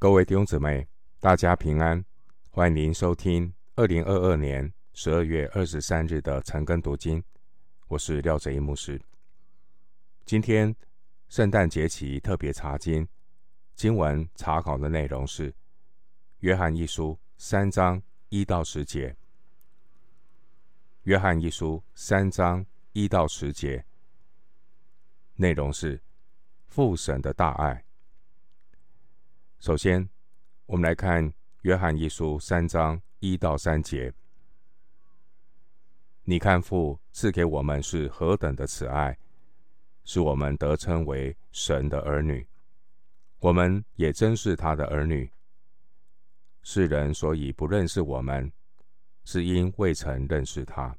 各位弟兄姊妹，大家平安！欢迎您收听二零二二年十二月二十三日的晨更读经。我是廖哲一牧师。今天圣诞节期特别查经，经文查考的内容是《约翰一书》三章一到十节。《约翰一书》三章一到十节，内容是父神的大爱。首先，我们来看《约翰一书》三章一到三节。你看父赐给我们是何等的慈爱，使我们得称为神的儿女。我们也真是他的儿女。世人所以不认识我们，是因未曾认识他。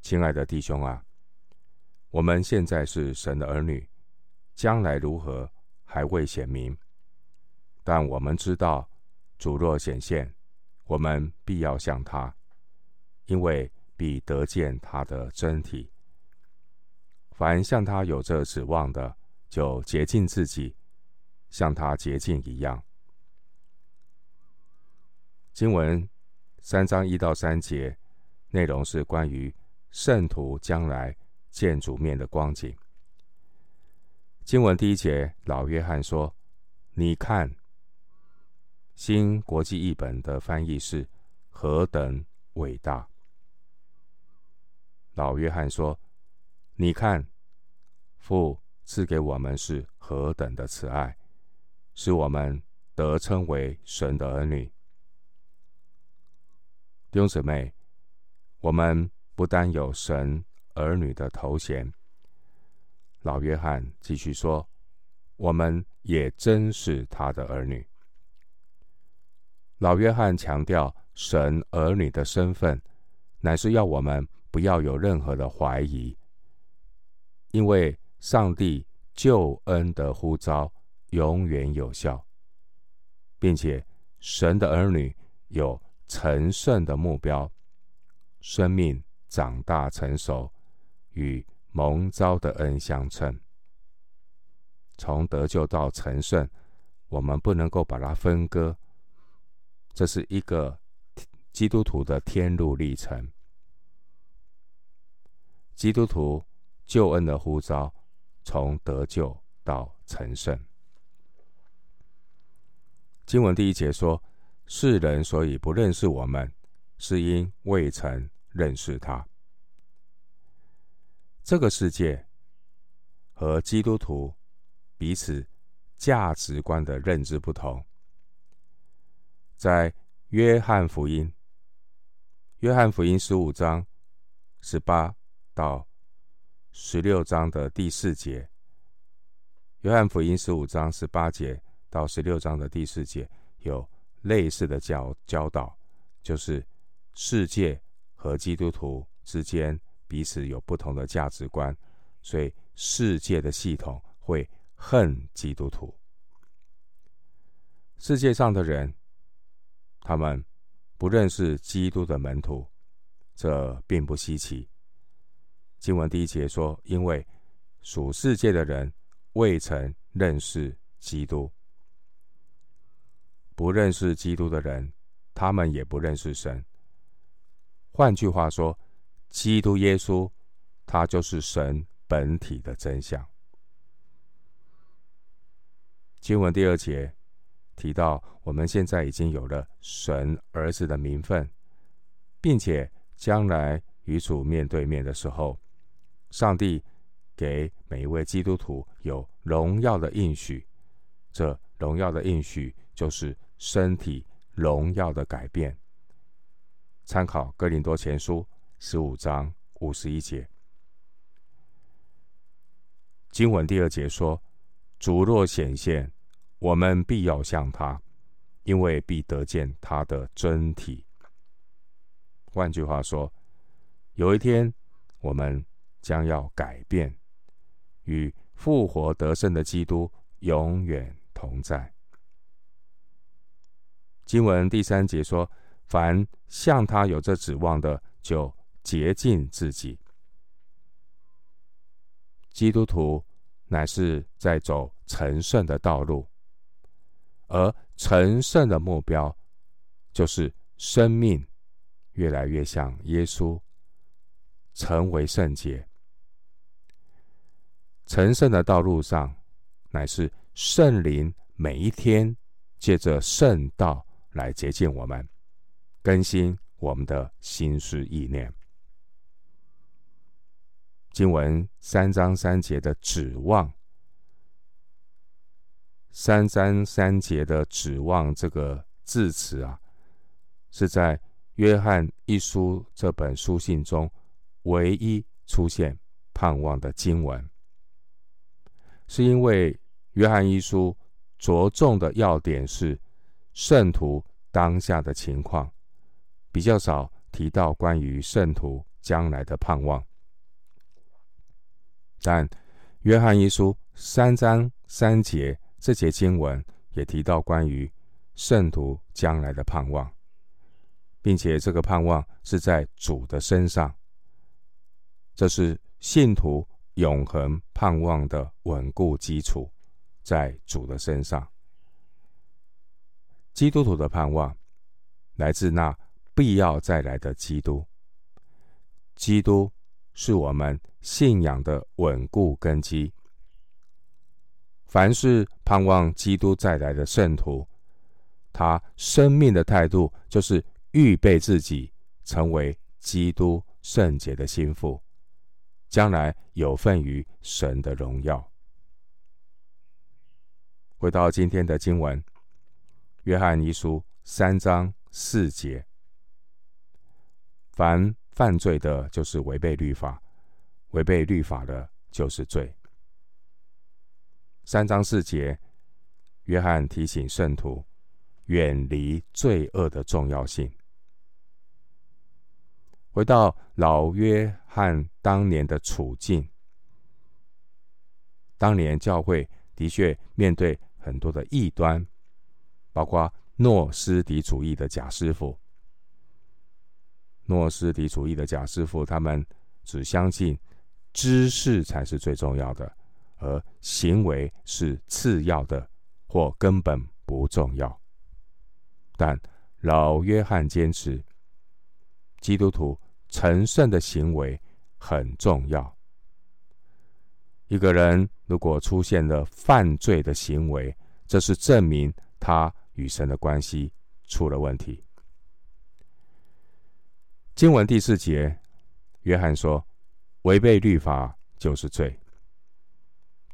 亲爱的弟兄啊，我们现在是神的儿女，将来如何还未显明。但我们知道，主若显现，我们必要像他，因为必得见他的真体。凡像他有着指望的，就洁净自己，像他洁净一样。经文三章一到三节，内容是关于圣徒将来见主面的光景。经文第一节，老约翰说：“你看。”新国际译本的翻译是“何等伟大”。老约翰说：“你看，父赐给我们是何等的慈爱，使我们得称为神的儿女。”弟兄姊妹，我们不单有神儿女的头衔，老约翰继续说：“我们也真是他的儿女。”老约翰强调神儿女的身份，乃是要我们不要有任何的怀疑，因为上帝救恩的呼召永远有效，并且神的儿女有成圣的目标，生命长大成熟与蒙召的恩相称。从得救到成圣，我们不能够把它分割。这是一个基督徒的天路历程。基督徒救恩的呼召，从得救到成圣。经文第一节说：“世人所以不认识我们，是因未曾认识他。”这个世界和基督徒彼此价值观的认知不同。在约翰福音，约翰福音十五章十八到十六章的第四节，约翰福音十五章十八节到十六章的第四节有类似的教教导，就是世界和基督徒之间彼此有不同的价值观，所以世界的系统会恨基督徒。世界上的人。他们不认识基督的门徒，这并不稀奇。经文第一节说：“因为属世界的人未曾认识基督，不认识基督的人，他们也不认识神。换句话说，基督耶稣，他就是神本体的真相。”经文第二节。提到我们现在已经有了神儿子的名分，并且将来与主面对面的时候，上帝给每一位基督徒有荣耀的应许。这荣耀的应许就是身体荣耀的改变。参考哥林多前书十五章五十一节，经文第二节说：“主若显现。”我们必要像他，因为必得见他的真体。换句话说，有一天我们将要改变，与复活得胜的基督永远同在。经文第三节说：“凡向他有这指望的，就洁净自己。”基督徒乃是在走成圣的道路。而成圣的目标就是生命越来越像耶稣，成为圣洁。成圣的道路上，乃是圣灵每一天借着圣道来洁净我们，更新我们的心思意念。经文三章三节的指望，三章三节的指望这个字词啊，是在约翰一书这本书信中唯一出现盼望的经文。是因为约翰一书着重的要点是圣徒当下的情况，比较少提到关于圣徒将来的盼望。但约翰一书三章三节这节经文也提到关于圣徒将来的盼望，并且这个盼望是在主的身上，这是信徒。永恒盼望的稳固基础，在主的身上。基督徒的盼望来自那必要再来的基督。基督是我们信仰的稳固根基。凡是盼望基督再来的圣徒，他生命的态度就是预备自己成为基督圣洁的心腹。将来有份于神的荣耀。回到今天的经文，《约翰一书》三章四节：凡犯罪的，就是违背律法；违背律法的，就是罪。三章四节，约翰提醒圣徒远离罪恶的重要性。回到老约翰当年的处境，当年教会的确面对很多的异端，包括诺斯底主义的假师傅。诺斯底主义的假师傅，他们只相信知识才是最重要的，而行为是次要的或根本不重要。但老约翰坚持，基督徒。成圣的行为很重要。一个人如果出现了犯罪的行为，这是证明他与神的关系出了问题。经文第四节，约翰说：“违背律法就是罪。”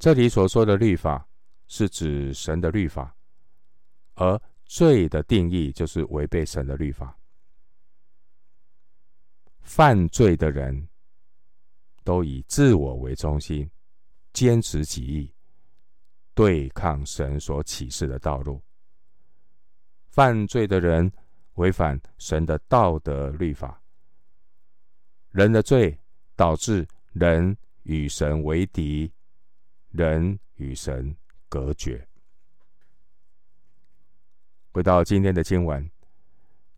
这里所说的律法是指神的律法，而罪的定义就是违背神的律法。犯罪的人都以自我为中心，坚持己意，对抗神所启示的道路。犯罪的人违反神的道德律法，人的罪导致人与神为敌，人与神隔绝。回到今天的经文，《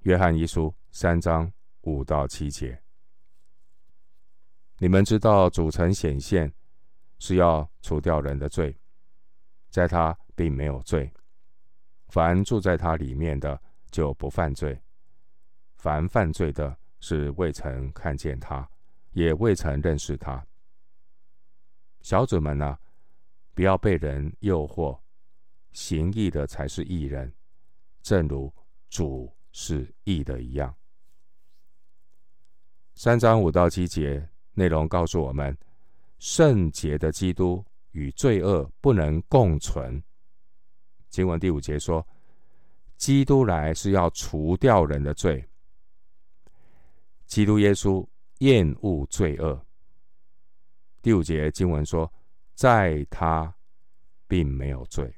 约翰一书》三章五到七节。你们知道，主曾显现是要除掉人的罪，在他并没有罪。凡住在他里面的，就不犯罪；凡犯罪的，是未曾看见他，也未曾认识他。小主们啊，不要被人诱惑，行义的才是义人，正如主是义的一样。三章五到七节。内容告诉我们，圣洁的基督与罪恶不能共存。经文第五节说，基督来是要除掉人的罪。基督耶稣厌恶罪恶。第五节经文说，在他并没有罪。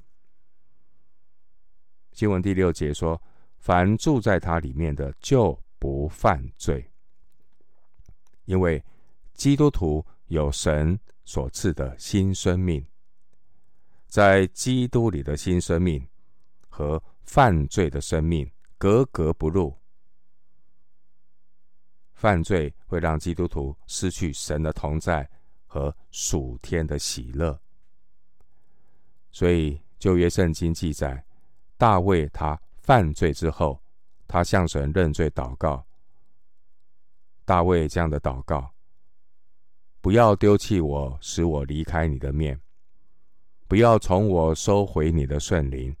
经文第六节说，凡住在他里面的就不犯罪，因为。基督徒有神所赐的新生命，在基督里的新生命和犯罪的生命格格不入。犯罪会让基督徒失去神的同在和属天的喜乐，所以旧约圣经记载，大卫他犯罪之后，他向神认罪祷告。大卫这样的祷告：不要丢弃我，使我离开你的面；不要从我收回你的圣灵。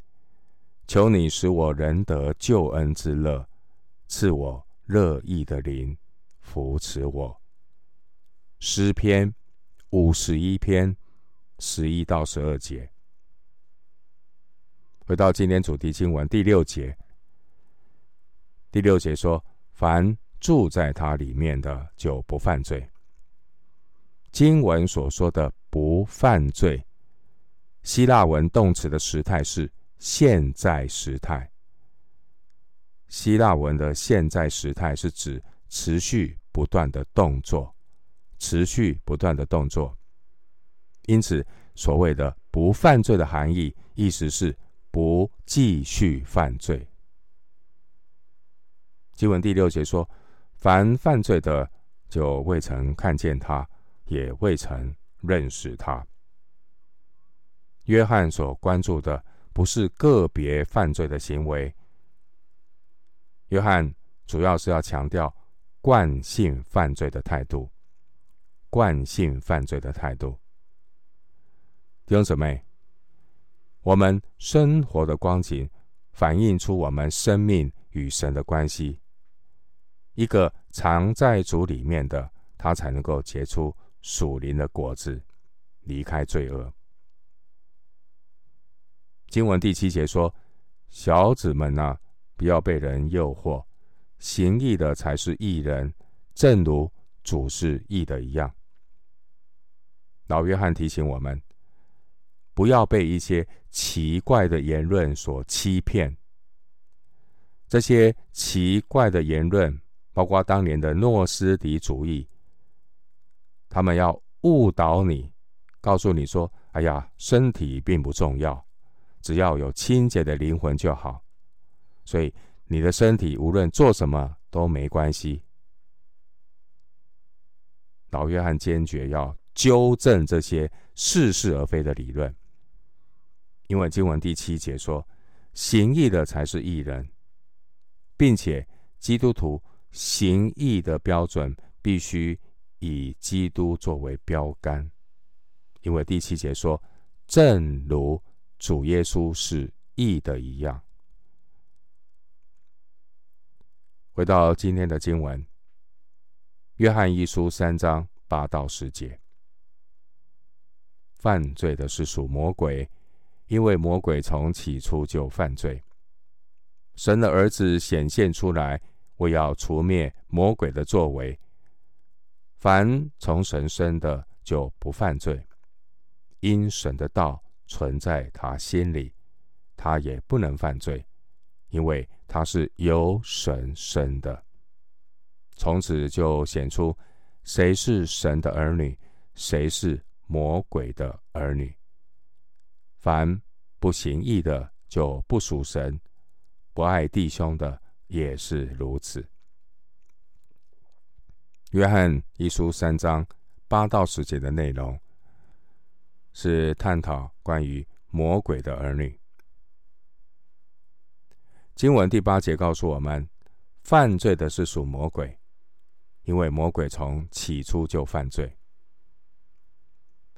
求你使我仍得救恩之乐，赐我乐意的灵，扶持我。诗篇五十一篇十一到十二节。回到今天主题经文第六节，第六节说：凡住在他里面的，就不犯罪。经文所说的“不犯罪”，希腊文动词的时态是现在时态。希腊文的现在时态是指持续不断的动作，持续不断的动作。因此，所谓的“不犯罪”的含义，意思是。不继续犯罪。经文第六节说：“凡犯罪的，就未曾看见他，也未曾认识他。”约翰所关注的不是个别犯罪的行为，约翰主要是要强调惯性犯罪的态度。惯性犯罪的态度，弟兄姊妹。我们生活的光景，反映出我们生命与神的关系。一个藏在主里面的，他才能够结出属灵的果子，离开罪恶。经文第七节说：“小子们啊，不要被人诱惑，行义的才是义人，正如主是义的一样。”老约翰提醒我们。不要被一些奇怪的言论所欺骗。这些奇怪的言论，包括当年的诺斯底主义，他们要误导你，告诉你说：“哎呀，身体并不重要，只要有清洁的灵魂就好。所以你的身体无论做什么都没关系。”老约翰坚决要纠正这些似是而非的理论。因为经文第七节说，行义的才是义人，并且基督徒行义的标准必须以基督作为标杆。因为第七节说，正如主耶稣是义的一样。回到今天的经文，约翰一书三章八到十节，犯罪的是属魔鬼。因为魔鬼从起初就犯罪，神的儿子显现出来，为要除灭魔鬼的作为。凡从神生的就不犯罪，因神的道存在他心里，他也不能犯罪，因为他是由神生的。从此就显出谁是神的儿女，谁是魔鬼的儿女。凡不行义的，就不属神；不爱弟兄的，也是如此。约翰一书三章八到十节的内容，是探讨关于魔鬼的儿女。经文第八节告诉我们，犯罪的是属魔鬼，因为魔鬼从起初就犯罪。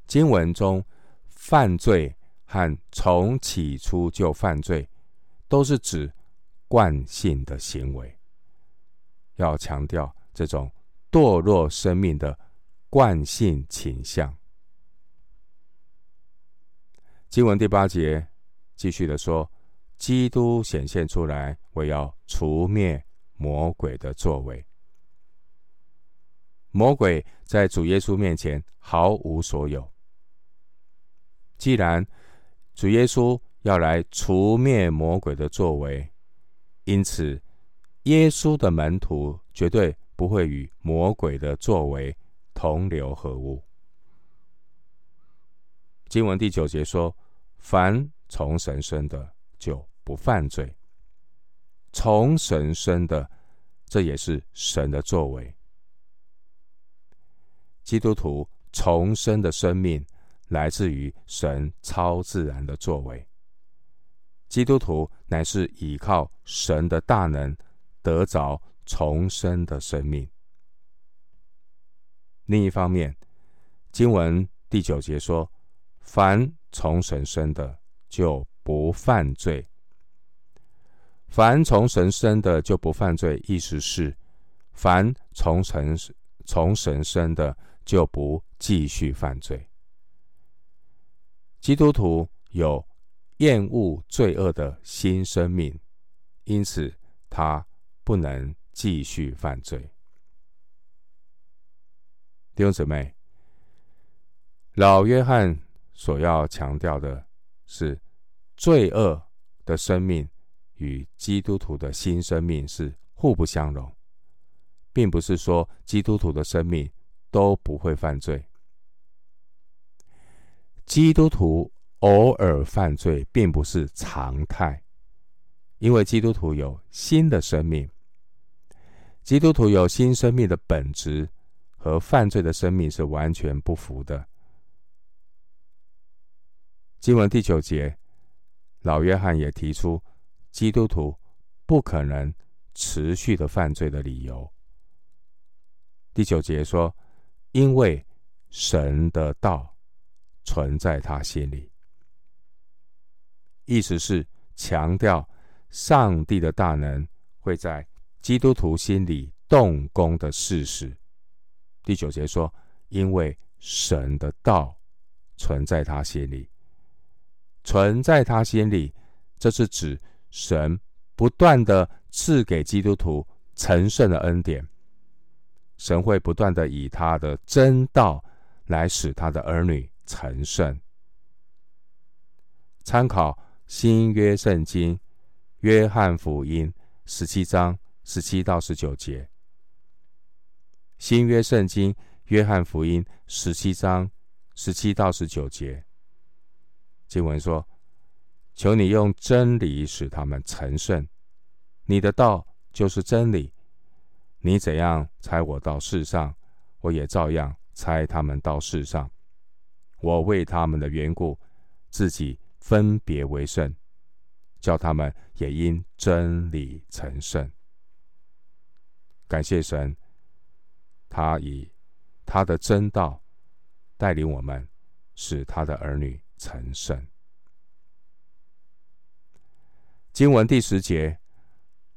经文中犯罪。和从起初就犯罪，都是指惯性的行为。要强调这种堕落生命的惯性倾向。经文第八节继续的说：“基督显现出来，为要除灭魔鬼的作为。魔鬼在主耶稣面前毫无所有。既然主耶稣要来除灭魔鬼的作为，因此耶稣的门徒绝对不会与魔鬼的作为同流合污。经文第九节说：“凡从神生的，就不犯罪。从神生的，这也是神的作为。基督徒重生的生命。”来自于神超自然的作为，基督徒乃是依靠神的大能，得着重生的生命。另一方面，经文第九节说：“凡从神生的，就不犯罪。”凡从神生的就不犯罪，意思是，凡从神从神生的就不继续犯罪。基督徒有厌恶罪恶的新生命，因此他不能继续犯罪。弟兄姊妹，老约翰所要强调的是，罪恶的生命与基督徒的新生命是互不相容，并不是说基督徒的生命都不会犯罪。基督徒偶尔犯罪并不是常态，因为基督徒有新的生命。基督徒有新生命的本质和犯罪的生命是完全不符的。经文第九节，老约翰也提出基督徒不可能持续的犯罪的理由。第九节说：“因为神的道存在他心里。”意思是强调上帝的大能会在基督徒心里动工的事实。第九节说：“因为神的道存在他心里，存在他心里，这是指神不断的赐给基督徒成圣的恩典。神会不断的以他的真道来使他的儿女成圣。参考。新约圣经，约翰福音十七章十七到十九节。新约圣经，约翰福音十七章十七到十九节。经文说：“求你用真理使他们成圣，你的道就是真理。你怎样差我到世上，我也照样差他们到世上。我为他们的缘故，自己。”分别为圣，叫他们也因真理成圣。感谢神，他以他的真道带领我们，使他的儿女成圣。经文第十节，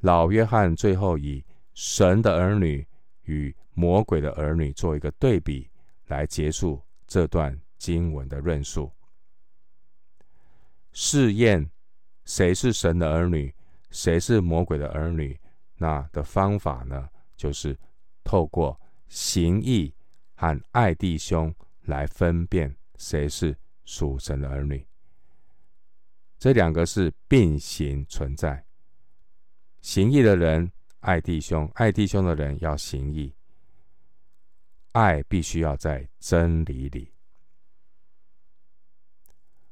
老约翰最后以神的儿女与魔鬼的儿女做一个对比，来结束这段经文的论述。试验谁是神的儿女，谁是魔鬼的儿女，那的方法呢？就是透过行义和爱弟兄来分辨谁是属神的儿女。这两个是并行存在。行义的人爱弟兄，爱弟兄的人要行义。爱必须要在真理里。